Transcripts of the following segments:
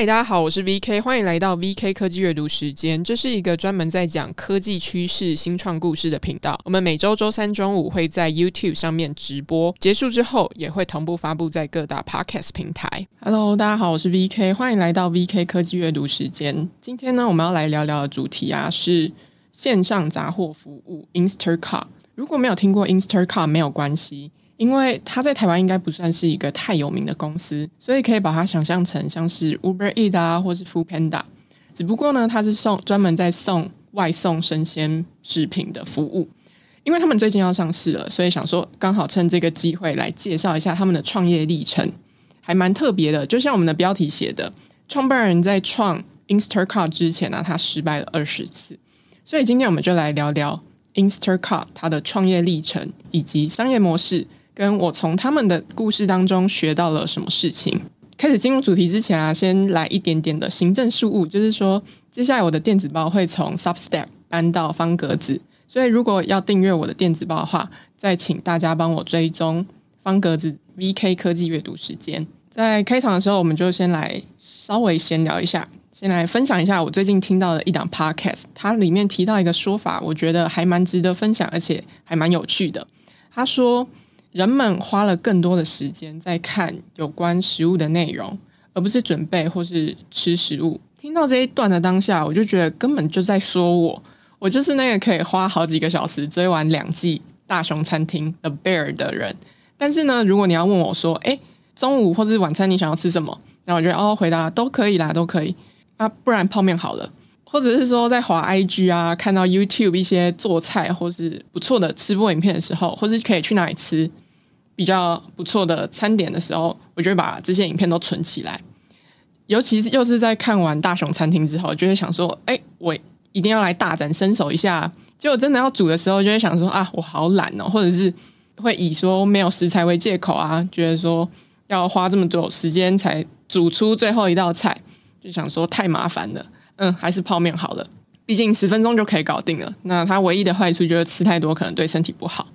嗨，大家好，我是 VK，欢迎来到 VK 科技阅读时间。这是一个专门在讲科技趋势、新创故事的频道。我们每周周三中午会在 YouTube 上面直播，结束之后也会同步发布在各大 Podcast 平台。Hello，大家好，我是 VK，欢迎来到 VK 科技阅读时间。今天呢，我们要来聊聊的主题啊是线上杂货服务 Instacart。如果没有听过 Instacart，没有关系。因为它在台湾应该不算是一个太有名的公司，所以可以把它想象成像是 Uber Eats 啊，或是 Foodpanda。只不过呢，它是送专门在送外送生鲜食品的服务。因为他们最近要上市了，所以想说刚好趁这个机会来介绍一下他们的创业历程，还蛮特别的。就像我们的标题写的，创办人在创 Instacart 之前呢、他失败了二十次。所以今天我们就来聊聊 Instacart 它的创业历程以及商业模式。跟我从他们的故事当中学到了什么事情？开始进入主题之前啊，先来一点点的行政事务，就是说，接下来我的电子报会从 Substack 搬到方格子，所以如果要订阅我的电子报的话，再请大家帮我追踪方格子 VK 科技阅读时间。在开场的时候，我们就先来稍微闲聊一下，先来分享一下我最近听到的一档 Podcast，它里面提到一个说法，我觉得还蛮值得分享，而且还蛮有趣的。他说。人们花了更多的时间在看有关食物的内容，而不是准备或是吃食物。听到这一段的当下，我就觉得根本就在说我，我就是那个可以花好几个小时追完两季《大熊餐厅》的 Bear 的人。但是呢，如果你要问我说，诶，中午或是晚餐你想要吃什么？那我觉得哦，回答都可以啦，都可以啊，不然泡面好了。或者是说，在滑 IG 啊，看到 YouTube 一些做菜或是不错的吃播影片的时候，或是可以去哪里吃比较不错的餐点的时候，我就会把这些影片都存起来。尤其是又是在看完大熊餐厅之后，就会想说，哎，我一定要来大展身手一下。结果真的要煮的时候，就会想说，啊，我好懒哦，或者是会以说没有食材为借口啊，觉得说要花这么多时间才煮出最后一道菜，就想说太麻烦了。嗯，还是泡面好了，毕竟十分钟就可以搞定了。那它唯一的坏处就是吃太多可能对身体不好。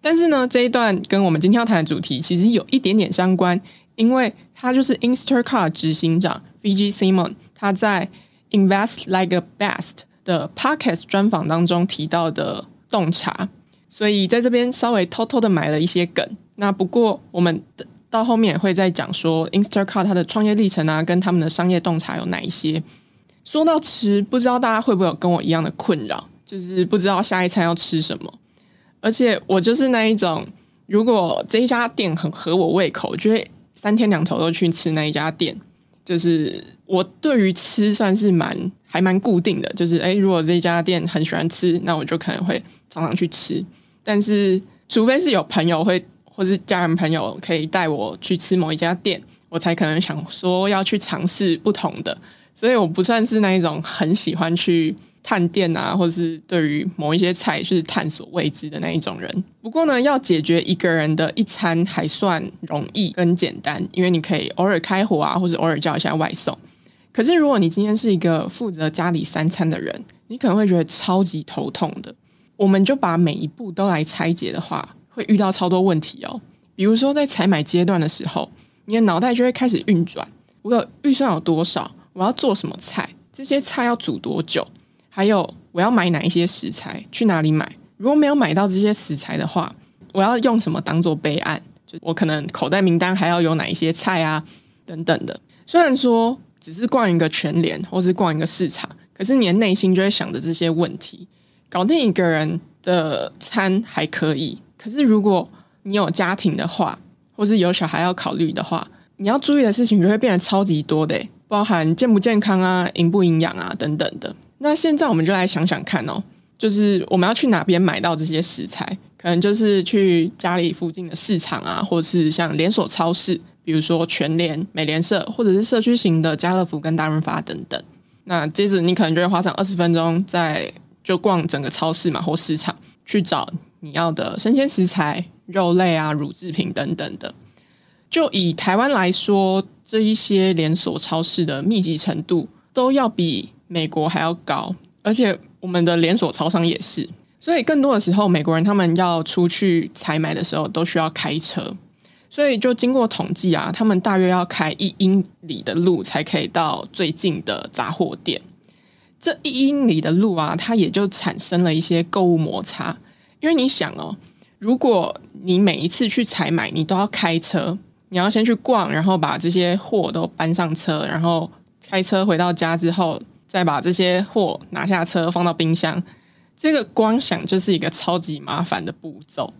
但是呢，这一段跟我们今天要谈的主题其实有一点点相关，因为他就是 Instacart 执行长 V G Simon 他在 Invest Like a Best 的 Podcast 专访当中提到的洞察，所以在这边稍微偷偷的买了一些梗。那不过我们到后面也会再讲说 Instacart 它的创业历程啊，跟他们的商业洞察有哪一些。说到吃，不知道大家会不会有跟我一样的困扰，就是不知道下一餐要吃什么。而且我就是那一种，如果这一家店很合我胃口，就会三天两头都去吃那一家店。就是我对于吃算是蛮还蛮固定的，就是诶，如果这家店很喜欢吃，那我就可能会常常去吃。但是除非是有朋友会，或是家人朋友可以带我去吃某一家店，我才可能想说要去尝试不同的。所以我不算是那一种很喜欢去探店啊，或是对于某一些菜是探索未知的那一种人。不过呢，要解决一个人的一餐还算容易跟简单，因为你可以偶尔开火啊，或者偶尔叫一下外送。可是如果你今天是一个负责家里三餐的人，你可能会觉得超级头痛的。我们就把每一步都来拆解的话，会遇到超多问题哦。比如说在采买阶段的时候，你的脑袋就会开始运转，我有预算有多少？我要做什么菜？这些菜要煮多久？还有我要买哪一些食材？去哪里买？如果没有买到这些食材的话，我要用什么当做备案？就我可能口袋名单还要有哪一些菜啊？等等的。虽然说只是逛一个全联或是逛一个市场，可是你的内心就会想着这些问题。搞定一个人的餐还可以，可是如果你有家庭的话，或是有小孩要考虑的话，你要注意的事情就会变得超级多的。包含健不健康啊、营不营养啊等等的。那现在我们就来想想看哦，就是我们要去哪边买到这些食材？可能就是去家里附近的市场啊，或是像连锁超市，比如说全联、美廉社，或者是社区型的家乐福跟大润发等等。那接着你可能就会花上二十分钟，在就逛整个超市嘛或市场，去找你要的生鲜食材、肉类啊、乳制品等等的。就以台湾来说，这一些连锁超市的密集程度都要比美国还要高，而且我们的连锁超商也是。所以更多的时候，美国人他们要出去采买的时候都需要开车。所以就经过统计啊，他们大约要开一英里的路才可以到最近的杂货店。这一英里的路啊，它也就产生了一些购物摩擦。因为你想哦，如果你每一次去采买，你都要开车，你要先去逛，然后把这些货都搬上车，然后开车回到家之后，再把这些货拿下车放到冰箱，这个光想就是一个超级麻烦的步骤。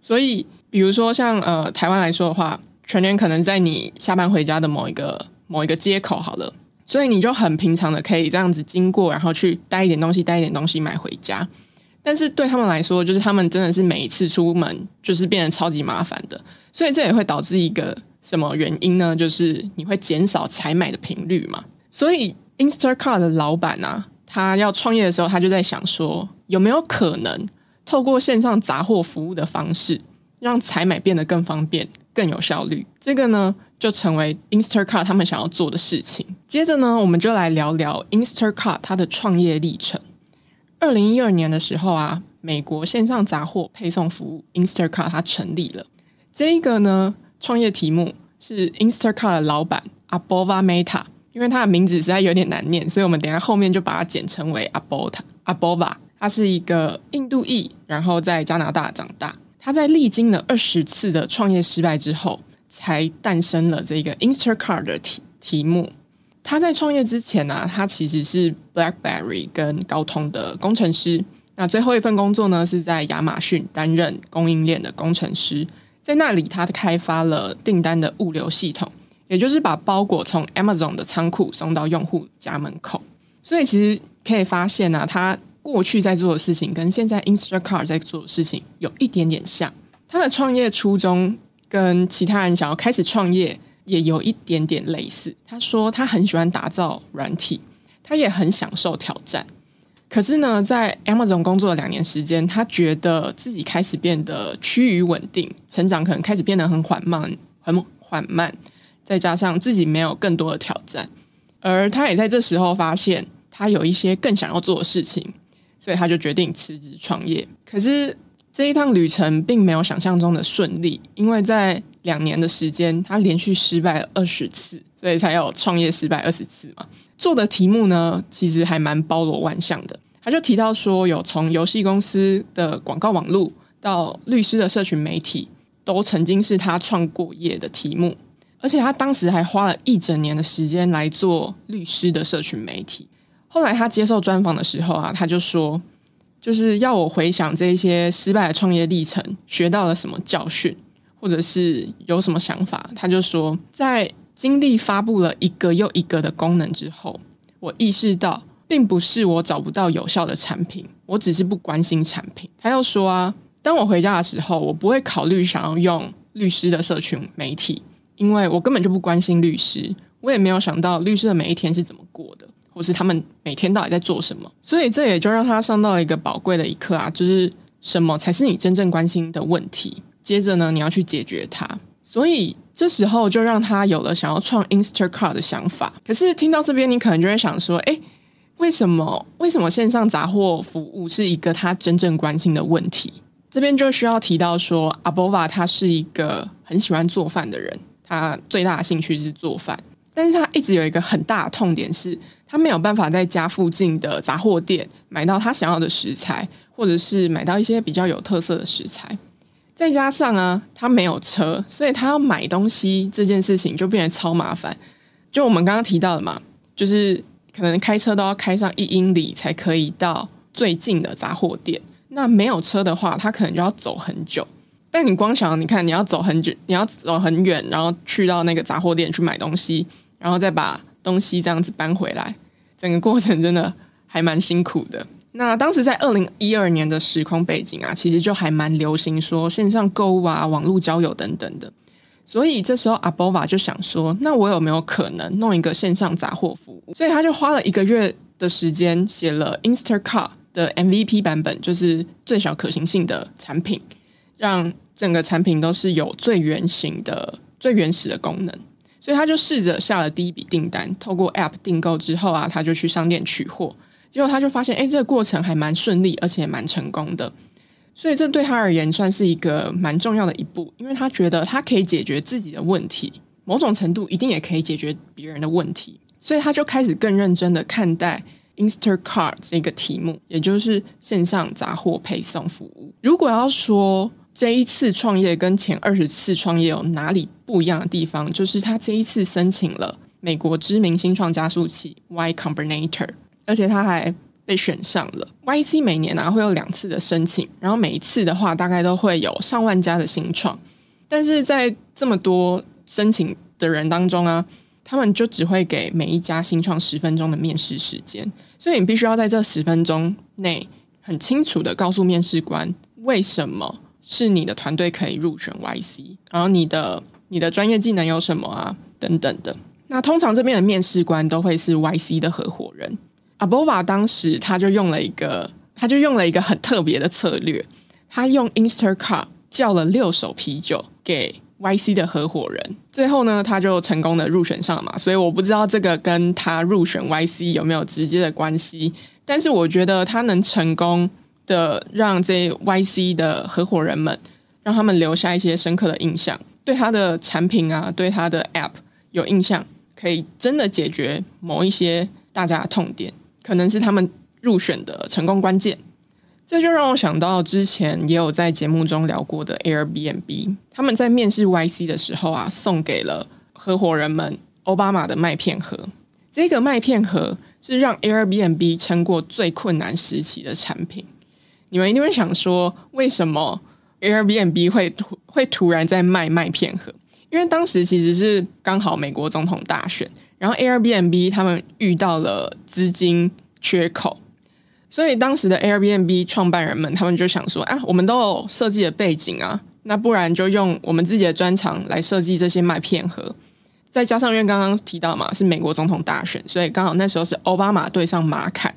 所以，比如说像呃台湾来说的话，全年可能在你下班回家的某一个某一个街口好了，所以你就很平常的可以这样子经过，然后去带一点东西，带一点东西买回家。但是对他们来说，就是他们真的是每一次出门就是变得超级麻烦的，所以这也会导致一个什么原因呢？就是你会减少采买的频率嘛。所以 Instacart 的老板啊，他要创业的时候，他就在想说，有没有可能？透过线上杂货服务的方式，让采买变得更方便、更有效率。这个呢，就成为 Instacart 他们想要做的事情。接着呢，我们就来聊聊 Instacart 它的创业历程。二零一二年的时候啊，美国线上杂货配送服务 Instacart 它成立了。这一个呢，创业题目是 Instacart 的老板 Abova Meta 因为他的名字实在有点难念，所以我们等下后面就把它简称为 Abota Abova。他是一个印度裔，然后在加拿大长大。他在历经了二十次的创业失败之后，才诞生了这个 Instacart 的题题目。他在创业之前呢、他其实是 BlackBerry 跟高通的工程师。那最后一份工作呢，是在亚马逊担任供应链的工程师。在那里，他开发了订单的物流系统，也就是把包裹从 Amazon 的仓库送到用户家门口。所以，其实可以发现呢、他。过去在做的事情跟现在 Instacart 在做的事情有一点点像，他的创业初衷跟其他人想要开始创业也有一点点类似。他说他很喜欢打造软体，他也很享受挑战。可是呢，在 Amazon 工作了两年时间，他觉得自己开始变得趋于稳定，成长可能开始变得很缓慢，很缓慢，再加上自己没有更多的挑战，而他也在这时候发现他有一些更想要做的事情。所以他就决定辞职创业。可是这一趟旅程并没有想象中的顺利，因为在两年的时间，他连续失败了二十次，所以才有创业失败二十次嘛。做的题目呢，其实还蛮包罗万象的。他就提到说，有从游戏公司的广告网络到律师的社群媒体，都曾经是他创过业的题目。而且他当时还花了一整年的时间来做律师的社群媒体。后来他接受专访的时候啊，他就说，就是要我回想这些失败的创业历程，学到了什么教训，或者是有什么想法。他就说，在经历发布了一个又一个的功能之后，我意识到，并不是我找不到有效的产品，我只是不关心产品。他又说啊，当我回家的时候，我不会考虑想要用律师的社群媒体，因为我根本就不关心律师，我也没有想到律师的每一天是怎么过的。或是他们每天到底在做什么？所以这也就让他上到了一个宝贵的一课啊，就是什么才是你真正关心的问题。接着呢，你要去解决它。所以这时候就让他有了想要创 Instacart 的想法。可是听到这边，你可能就会想说：诶，为什么？为什么线上杂货服务是一个他真正关心的问题？这边就需要提到说，Abova 他是一个很喜欢做饭的人，他最大的兴趣是做饭，但是他一直有一个很大的痛点是。他没有办法在家附近的杂货店买到他想要的食材，或者是买到一些比较有特色的食材。再加上啊，他没有车，所以他要买东西这件事情就变得超麻烦。就我们刚刚提到的嘛，就是可能开车都要开上一英里才可以到最近的杂货店。那没有车的话，他可能就要走很久。但你光想，你看你要走很久，你要走很远，然后去到那个杂货店去买东西，然后再把。东西这样子搬回来，整个过程真的还蛮辛苦的。那当时在二零一二年的时空背景啊，其实就还蛮流行说线上购物啊、网络交友等等的。所以这时候阿波瓦就想说，那我有没有可能弄一个线上杂货服务？所以他就花了一个月的时间写了 Instacart 的 MVP 版本，就是最小可行性的产品，让整个产品都是有最原型的、最原始的功能。所以他就试着下了第一笔订单，透过 App 订购之后啊，他就去商店取货，结果他就发现，哎，这个过程还蛮顺利，而且蛮成功的。所以这对他而言算是一个蛮重要的一步，因为他觉得他可以解决自己的问题，某种程度一定也可以解决别人的问题，所以他就开始更认真的看待 Instacart 这个题目，也就是线上杂货配送服务。如果要说这一次创业跟前二十次创业有哪里不一样的地方，就是他这一次申请了美国知名新创加速器 Y Combinator，而且他还。被选上了，YC 每年啊会有两次的申请，然后每一次的话大概都会有上万家的新创，但是在这么多申请的人当中啊，他们就只会给每一家新创十分钟的面试时间，所以你必须要在这十分钟内很清楚的告诉面试官为什么是你的团队可以入选 YC，然后你的你的专业技能有什么啊等等的。那通常这边的面试官都会是 YC 的合伙人。Abova 当时他就用了一个，他就用了一个很特别的策略，他用 Instacart 叫了六手啤酒给 YC 的合伙人，最后呢，他就成功的入选上了嘛。所以我不知道这个跟他入选 YC 有没有直接的关系，但是我觉得他能成功的让这 YC 的合伙人们，让他们留下一些深刻的印象，对他的产品啊，对他的 App 有印象，可以真的解决某一些大家的痛点。可能是他们入选的成功关键，这就让我想到之前也有在节目中聊过的 Airbnb，他们在面试 YC 的时候啊，送给了合伙人们欧巴马的麦片盒。这个麦片盒是让 Airbnb 撑过最困难时期的产品。你们一定会想说，为什么 Airbnb 会突会突然在卖麦片盒？因为当时其实是刚好美国总统大选。然后 Airbnb 他们遇到了资金缺口，所以当时的 Airbnb 创办人们他们就想说：啊，我们都有设计的背景啊，那不然就用我们自己的专长来设计这些麦片盒。再加上因为刚刚提到嘛，是美国总统大选，所以刚好那时候是奥巴马对上马侃，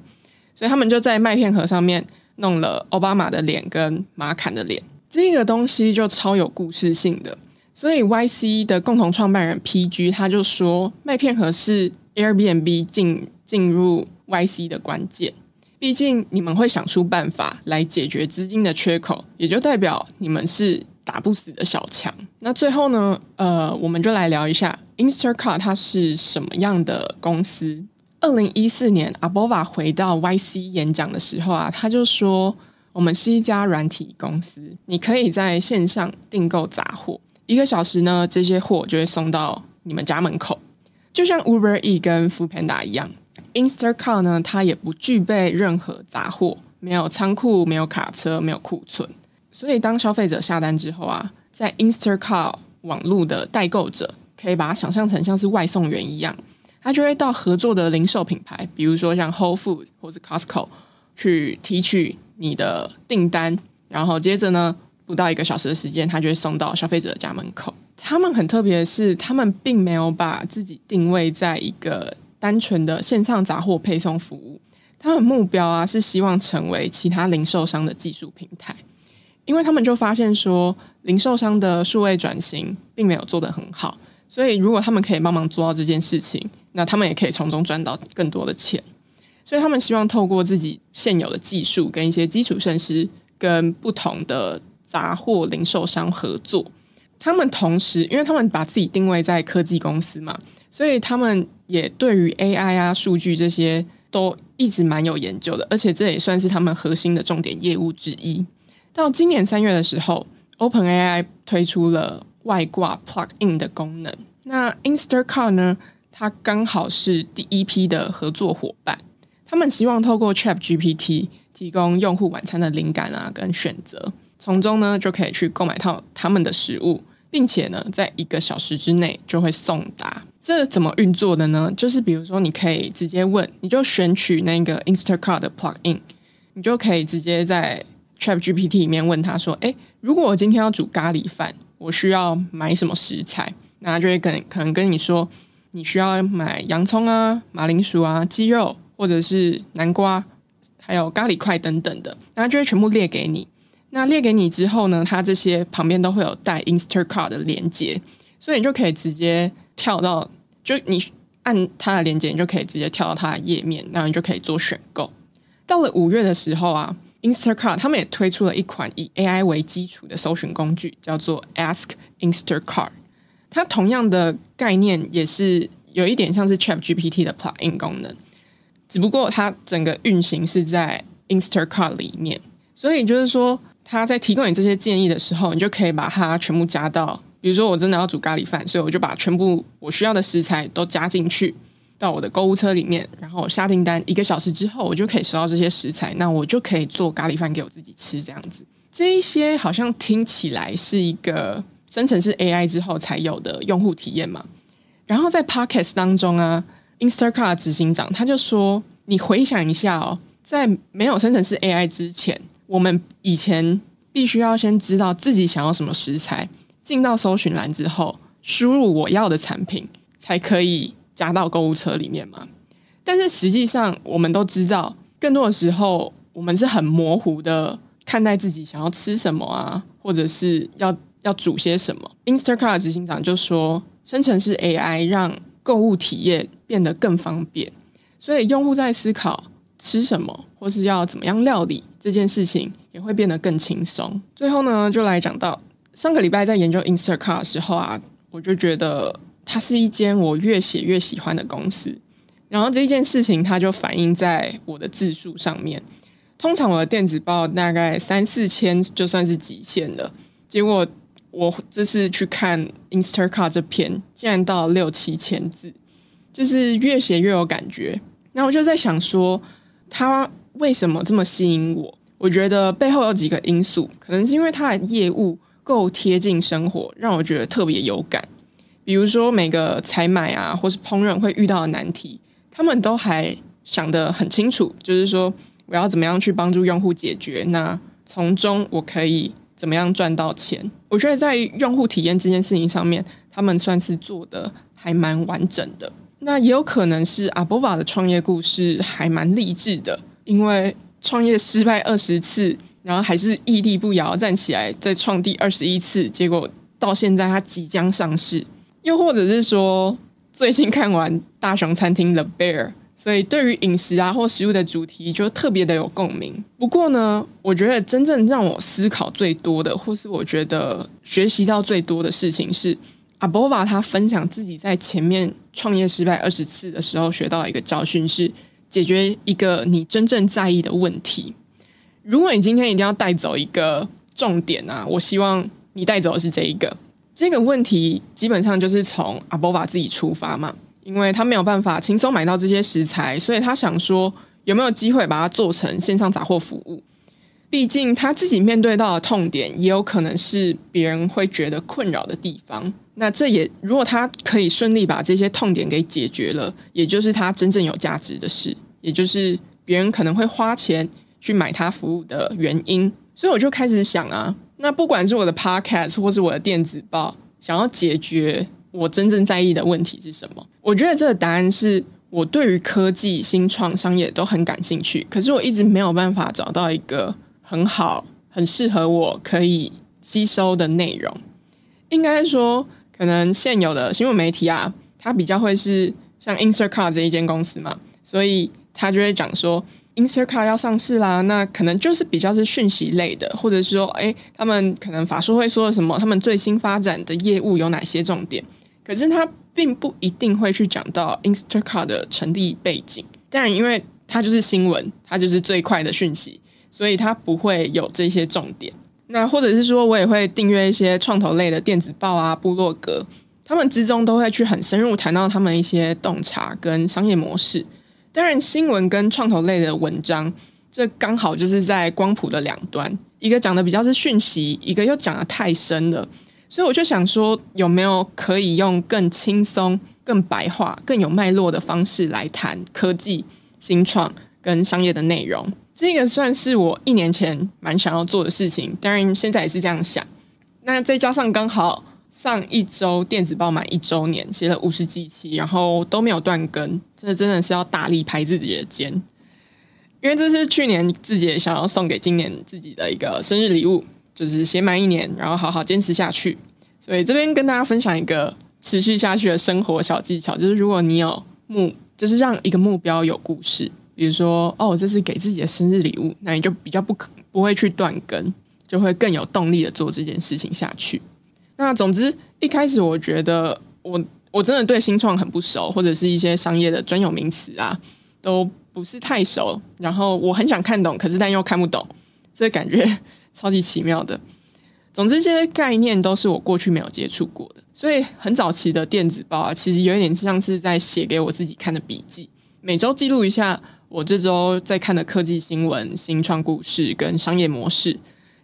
所以他们就在麦片盒上面弄了奥巴马的脸跟马侃的脸，这个东西就超有故事性的。所以，YC 的共同创办人 PG 他就说，麦片盒是 Airbnb 进进入 YC 的关键。毕竟，你们会想出办法来解决资金的缺口，也就代表你们是打不死的小强。那最后呢，呃，我们就来聊一下 Instacart 它是什么样的公司。二零一四年，Abova 回到 YC 演讲的时候啊，他就说，我们是一家软体公司，你可以在线上订购杂货。一个小时呢，这些货就会送到你们家门口，就像 Uber E 跟 Foodpanda 一样。Instacart 呢，它也不具备任何杂货，没有仓库，没有卡车，没有库存。所以当消费者下单之后啊，在 Instacart 网络的代购者可以把它想象成像是外送员一样，他就会到合作的零售品牌，比如说像 Whole Foods 或是 Costco 去提取你的订单，然后接着呢，不到一个小时的时间，他就会送到消费者的家门口。他们很特别的是，他们并没有把自己定位在一个单纯的线上杂货配送服务。他们目标啊，是希望成为其他零售商的技术平台，因为他们就发现说，零售商的数位转型并没有做得很好。所以，如果他们可以帮忙做到这件事情，那他们也可以从中赚到更多的钱。所以，他们希望透过自己现有的技术跟一些基础设施，跟不同的。杂货零售商合作，他们同时，因为他们把自己定位在科技公司嘛，所以他们也对于 AI 啊、数据这些都一直蛮有研究的，而且这也算是他们核心的重点业务之一。到今年三月的时候，OpenAI 推出了外挂 Plug-in 的功能。那 Instacart 呢，它刚好是第一批的合作伙伴，他们希望透过 ChatGPT 提供用户晚餐的灵感啊跟选择。从中呢，就可以去购买到他们的食物，并且呢，在一个小时之内就会送达。这怎么运作的呢？就是比如说，你可以直接问，你就选取那个 Instacart 的 plugin，你就可以直接在 ChatGPT 里面问他说：“诶，如果我今天要煮咖喱饭，我需要买什么食材？”那他就会跟可能跟你说，你需要买洋葱啊、马铃薯啊、鸡肉，或者是南瓜，还有咖喱块等等的，然后就会全部列给你。那列给你之后呢，它这些旁边都会有带 Instacart 的连接，所以你就可以直接跳到，就你按它的连接，你就可以直接跳到它的页面，然后你就可以做选购。到了五月的时候啊 Instacart 他们也推出了一款以 AI 为基础的搜寻工具，叫做 Ask Instacart。它同样的概念也是有一点像是 ChatGPT 的 plugin 功能，只不过它整个运行是在 Instacart 里面。所以就是说，它在提供你这些建议的时候，你就可以把它全部加到，比如说我真的要煮咖喱饭，所以我就把全部我需要的食材都加进去。到我的购物车里面，然后下订单，一个小时之后，我就可以收到这些食材，那我就可以做咖喱饭给我自己吃，这样子。这一些好像听起来是一个生成式 AI 之后才有的用户体验嘛。然后在 Podcast 当中啊，Instacart 执行长他就说：“你回想一下哦，在没有生成式 AI 之前，我们以前必须要先知道自己想要什么食材，进到搜寻栏之后，输入我要的产品，才可以。”加到购物车里面嘛？但是实际上，我们都知道，更多的时候，我们是很模糊的看待自己想要吃什么啊，或者是要要煮些什么。Instacart 执行长就说，生成式 AI 让购物体验变得更方便，所以用户在思考吃什么或是要怎么样料理这件事情，也会变得更轻松。最后呢，就来讲到上个礼拜在研究 Instacart 的时候啊，我就觉得。它是一间我越写越喜欢的公司，然后这件事情它就反映在我的字数上面。通常我的电子报大概三四千就算是极限了，结果我这次去看 Instacart 这篇，竟然到六七千字，就是越写越有感觉。那我就在想说，它为什么这么吸引我？我觉得背后有几个因素，可能是因为它的业务够贴近生活，让我觉得特别有感。比如说每个采买啊，或是烹饪会遇到的难题，他们都还想得很清楚，就是说我要怎么样去帮助用户解决，那从中我可以怎么样赚到钱？我觉得在用户体验这件事情上面，他们算是做得还蛮完整的。那也有可能是 ABOVA 的创业故事还蛮励志的，因为创业失败二十次，然后还是屹立不摇站起来再创第二十一次，结果到现在他即将上市。又或者是说，最近看完《大熊餐厅》The Bear，所以对于饮食啊或食物的主题就特别的有共鸣。不过呢，我觉得真正让我思考最多的，或是我觉得学习到最多的事情是，ABOVA 他分享自己在前面创业失败二十次的时候学到一个教训是，解决一个你真正在意的问题。如果你今天一定要带走一个重点啊，我希望你带走的是这一个。这个问题基本上就是从 ABOVA 自己出发嘛，因为他没有办法轻松买到这些食材，所以他想说有没有机会把它做成线上杂货服务。毕竟他自己面对到的痛点，也有可能是别人会觉得困扰的地方。那这也如果他可以顺利把这些痛点给解决了，也就是他真正有价值的事，也就是别人可能会花钱去买他服务的原因。所以我就开始想啊。那不管是我的 podcast 或是我的电子报，想要解决我真正在意的问题是什么？我觉得这个答案是我对于科技、新创、商业都很感兴趣，可是我一直没有办法找到一个很好、很适合我可以吸收的内容。应该说，可能现有的新闻媒体啊，它比较会是像 i n s t a c a r 这一间公司嘛，所以他就会讲说。i n s t a c a r 要上市啦，那可能就是比较是讯息类的，或者是说，哎，他们可能法术会说什么，他们最新发展的业务有哪些重点？可是他并不一定会去讲到 Instacart 的成立背景。当然，因为它就是新闻，它就是最快的讯息，所以它不会有这些重点。那或者是说我也会订阅一些创投类的电子报啊、部落格，他们之中都会去很深入谈到他们一些洞察跟商业模式。当然，新闻跟创投类的文章，这刚好就是在光谱的两端，一个讲的比较是讯息，一个又讲的太深了，所以我就想说，有没有可以用更轻松、更白话、更有脉络的方式来谈科技、新创跟商业的内容？这个算是我一年前蛮想要做的事情，当然现在也是这样想。那再加上刚好。上一周电子报满一周年，写了五十几期，然后都没有断更，这真的是要大力拍自己的肩，因为这是去年自己也想要送给今年自己的一个生日礼物，就是写满一年，然后好好坚持下去。所以这边跟大家分享一个持续下去的生活小技巧，就是如果你有目，就是让一个目标有故事。比如说哦，这是给自己的生日礼物，那你就比较不可不会去断更，就会更有动力的做这件事情下去。那总之一开始我觉得我我真的对新创很不熟，或者是一些商业的专有名词啊都不是太熟，然后我很想看懂，可是但又看不懂，这感觉超级奇妙的。总之这些概念都是我过去没有接触过的，所以很早期的电子报啊，其实有一点像是在写给我自己看的笔记，每周记录一下。我这周在看的科技新闻、新创故事跟商业模式，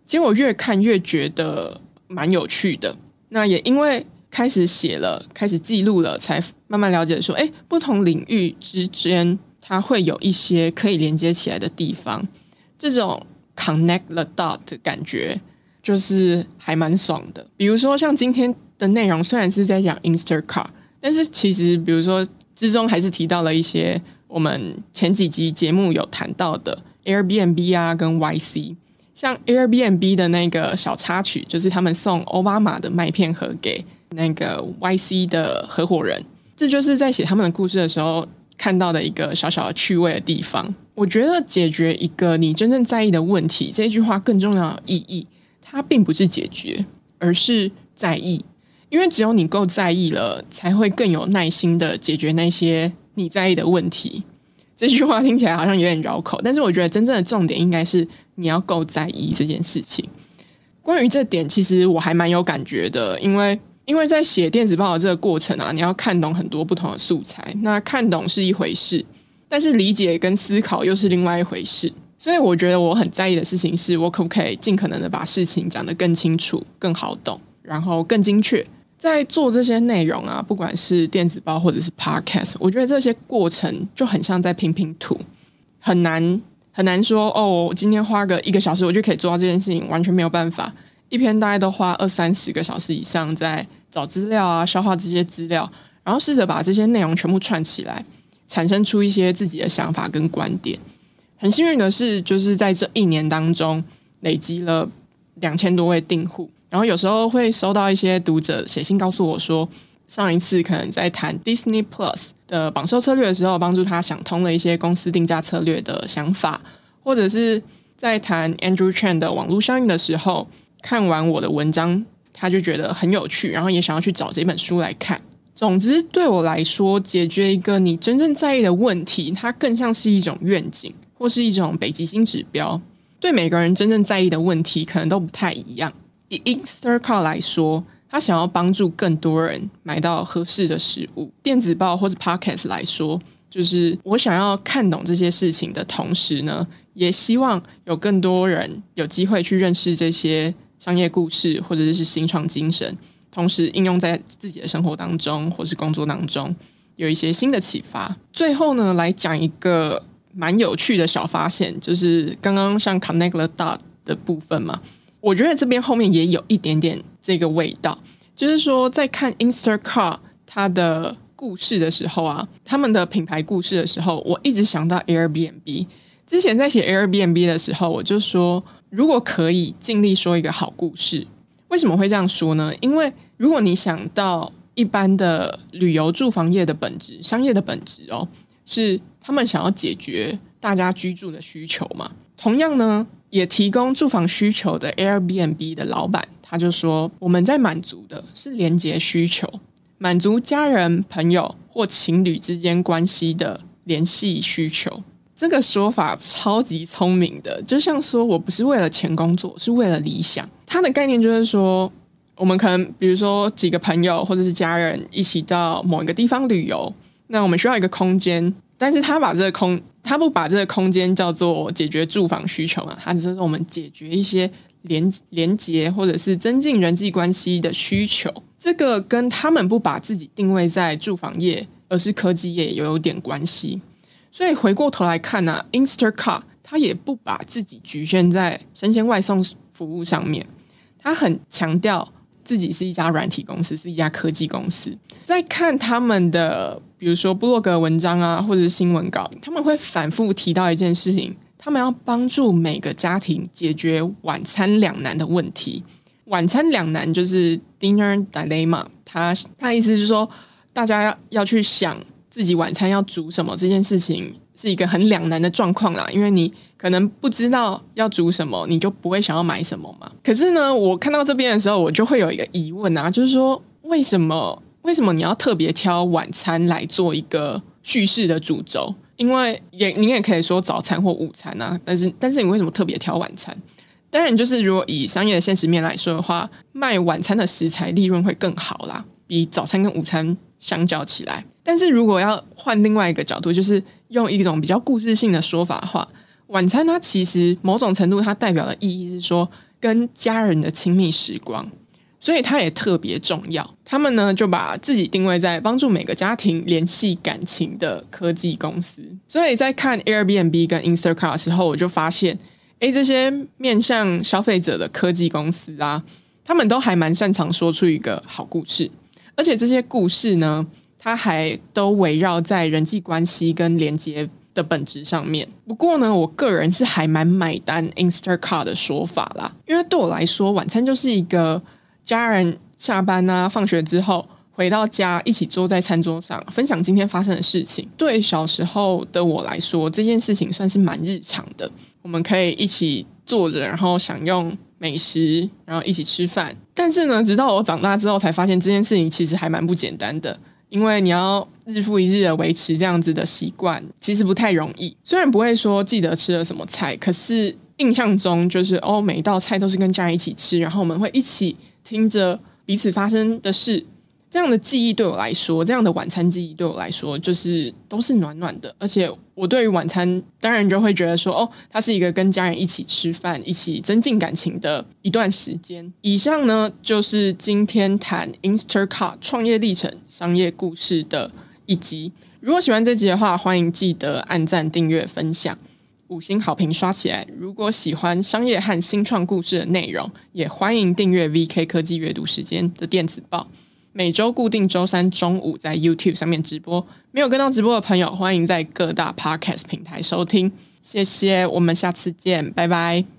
结果越看越觉得蛮有趣的。那也因为开始写了、开始记录了，才慢慢了解说，哎，不同领域之间它会有一些可以连接起来的地方。这种 connect the dot 的感觉，就是还蛮爽的。比如说，像今天的内容虽然是在讲 Instacart，但是其实比如说之中还是提到了一些。我们前几集节目有谈到的 Airbnb 啊，跟 YC，像 Airbnb 的那个小插曲，就是他们送奥巴马的麦片盒给那个 YC 的合伙人，这就是在写他们的故事的时候看到的一个小小的趣味的地方。我觉得解决一个你真正在意的问题，这句话更重要的意义，它并不是解决，而是在意，因为只有你够在意了，才会更有耐心的解决那些。你在意的问题，这句话听起来好像有点绕口，但是我觉得真正的重点应该是你要够在意这件事情。关于这点，其实我还蛮有感觉的，因为因为在写电子报的这个过程啊，你要看懂很多不同的素材，那看懂是一回事，但是理解跟思考又是另外一回事。所以我觉得我很在意的事情是，我可不可以尽可能的把事情讲得更清楚、更好懂，然后更精确。在做这些内容啊，不管是电子报或者是 podcast，我觉得这些过程就很像在拼拼图，很难很难说哦。我今天花个一个小时，我就可以做到这件事情，完全没有办法。一篇大概都花二三十个小时以上，在找资料啊，消化这些资料，然后试着把这些内容全部串起来，产生出一些自己的想法跟观点。很幸运的是，就是在这一年当中，累积了两千多位订户。然后有时候会收到一些读者写信告诉我说，上一次可能在谈 Disney Plus 的绑售策略的时候，帮助他想通了一些公司定价策略的想法，或者是在谈 Andrew Chan 的网络效应的时候，看完我的文章，他就觉得很有趣，然后也想要去找这本书来看。总之，对我来说，解决一个你真正在意的问题，它更像是一种愿景，或是一种北极星指标。对每个人真正在意的问题，可能都不太一样。以 Instacart 来说，他想要帮助更多人买到合适的食物；电子报或者 Podcast 来说，就是我想要看懂这些事情的同时呢，也希望有更多人有机会去认识这些商业故事或者是新创精神，同时应用在自己的生活当中或是工作当中，有一些新的启发。最后呢，来讲一个蛮有趣的小发现，就是刚刚像 Connect the Dot 的部分嘛。我觉得这边后面也有一点点这个味道，就是说在看 Instacart 它的故事的时候啊，他们的品牌故事的时候，我一直想到 Airbnb。之前在写 Airbnb 的时候，我就说，如果可以尽力说一个好故事，为什么会这样说呢？因为如果你想到一般的旅游住房业的本质、商业的本质哦，是他们想要解决大家居住的需求嘛。同样呢。也提供住房需求的 Airbnb 的老板，他就说：“我们在满足的是连接需求，满足家人、朋友或情侣之间关系的联系需求。”这个说法超级聪明的，就像说我不是为了钱工作，是为了理想。他的概念就是说，我们可能比如说几个朋友或者是家人一起到某一个地方旅游，那我们需要一个空间。但是他把这个空，他不把这个空间叫做解决住房需求啊，他只是我们解决一些连连接或者是增进人际关系的需求。这个跟他们不把自己定位在住房业，而是科技业有点关系。所以回过头来看呢，，Instacart 他也不把自己局限在生鲜外送服务上面，他很强调。自己是一家软体公司，是一家科技公司。在看他们的，比如说布洛格文章啊，或者是新闻稿，他们会反复提到一件事情：他们要帮助每个家庭解决晚餐两难的问题。晚餐两难就是 dinner dilemma。他他意思是说，大家要要去想自己晚餐要煮什么这件事情是一个很两难的状况啦，因为你可能不知道要煮什么，你就不会想要买什么嘛。可是呢，我看到这边的时候，我就会有一个疑问啊，就是说为什么为什么你要特别挑晚餐来做一个叙事的主轴？因为也你也可以说早餐或午餐啊，但是但是你为什么特别挑晚餐？当然，就是如果以商业的现实面来说的话，卖晚餐的食材利润会更好啦，比早餐跟午餐相较起来。但是如果要换另外一个角度，就是用一种比较故事性的说法的话，晚餐它其实某种程度它代表的意义是说跟家人的亲密时光，所以它也特别重要。他们呢就把自己定位在帮助每个家庭联系感情的科技公司。所以在看 Airbnb 跟 Instacart 的时候，我就发现，诶，这些面向消费者的科技公司啊，他们都还蛮擅长说出一个好故事，而且这些故事呢。它还都围绕在人际关系跟连接的本质上面。不过呢，我个人是还蛮买单 Instacart 的说法啦，因为对我来说，晚餐就是一个家人下班啊、放学之后回到家，一起坐在餐桌上分享今天发生的事情。对小时候的我来说，这件事情算是蛮日常的。我们可以一起坐着，然后享用美食，然后一起吃饭。但是呢，直到我长大之后，才发现这件事情其实还蛮不简单的。因为你要日复一日的维持这样子的习惯，其实不太容易。虽然不会说记得吃了什么菜，可是印象中就是哦，每一道菜都是跟家人一起吃，然后我们会一起听着彼此发生的事。这样的记忆对我来说，这样的晚餐记忆对我来说，就是都是暖暖的。而且我对于晚餐，当然就会觉得说，哦，它是一个跟家人一起吃饭、一起增进感情的一段时间。以上呢，就是今天谈 Instacart 创业历程、商业故事的一集。如果喜欢这集的话，欢迎记得按赞、订阅、分享，五星好评刷起来。如果喜欢商业和新创故事的内容，也欢迎订阅 VK 科技阅读时间的电子报。每周固定周三中午在 YouTube 上面直播，没有跟到直播的朋友，欢迎在各大 Podcast 平台收听。谢谢，我们下次见，拜拜。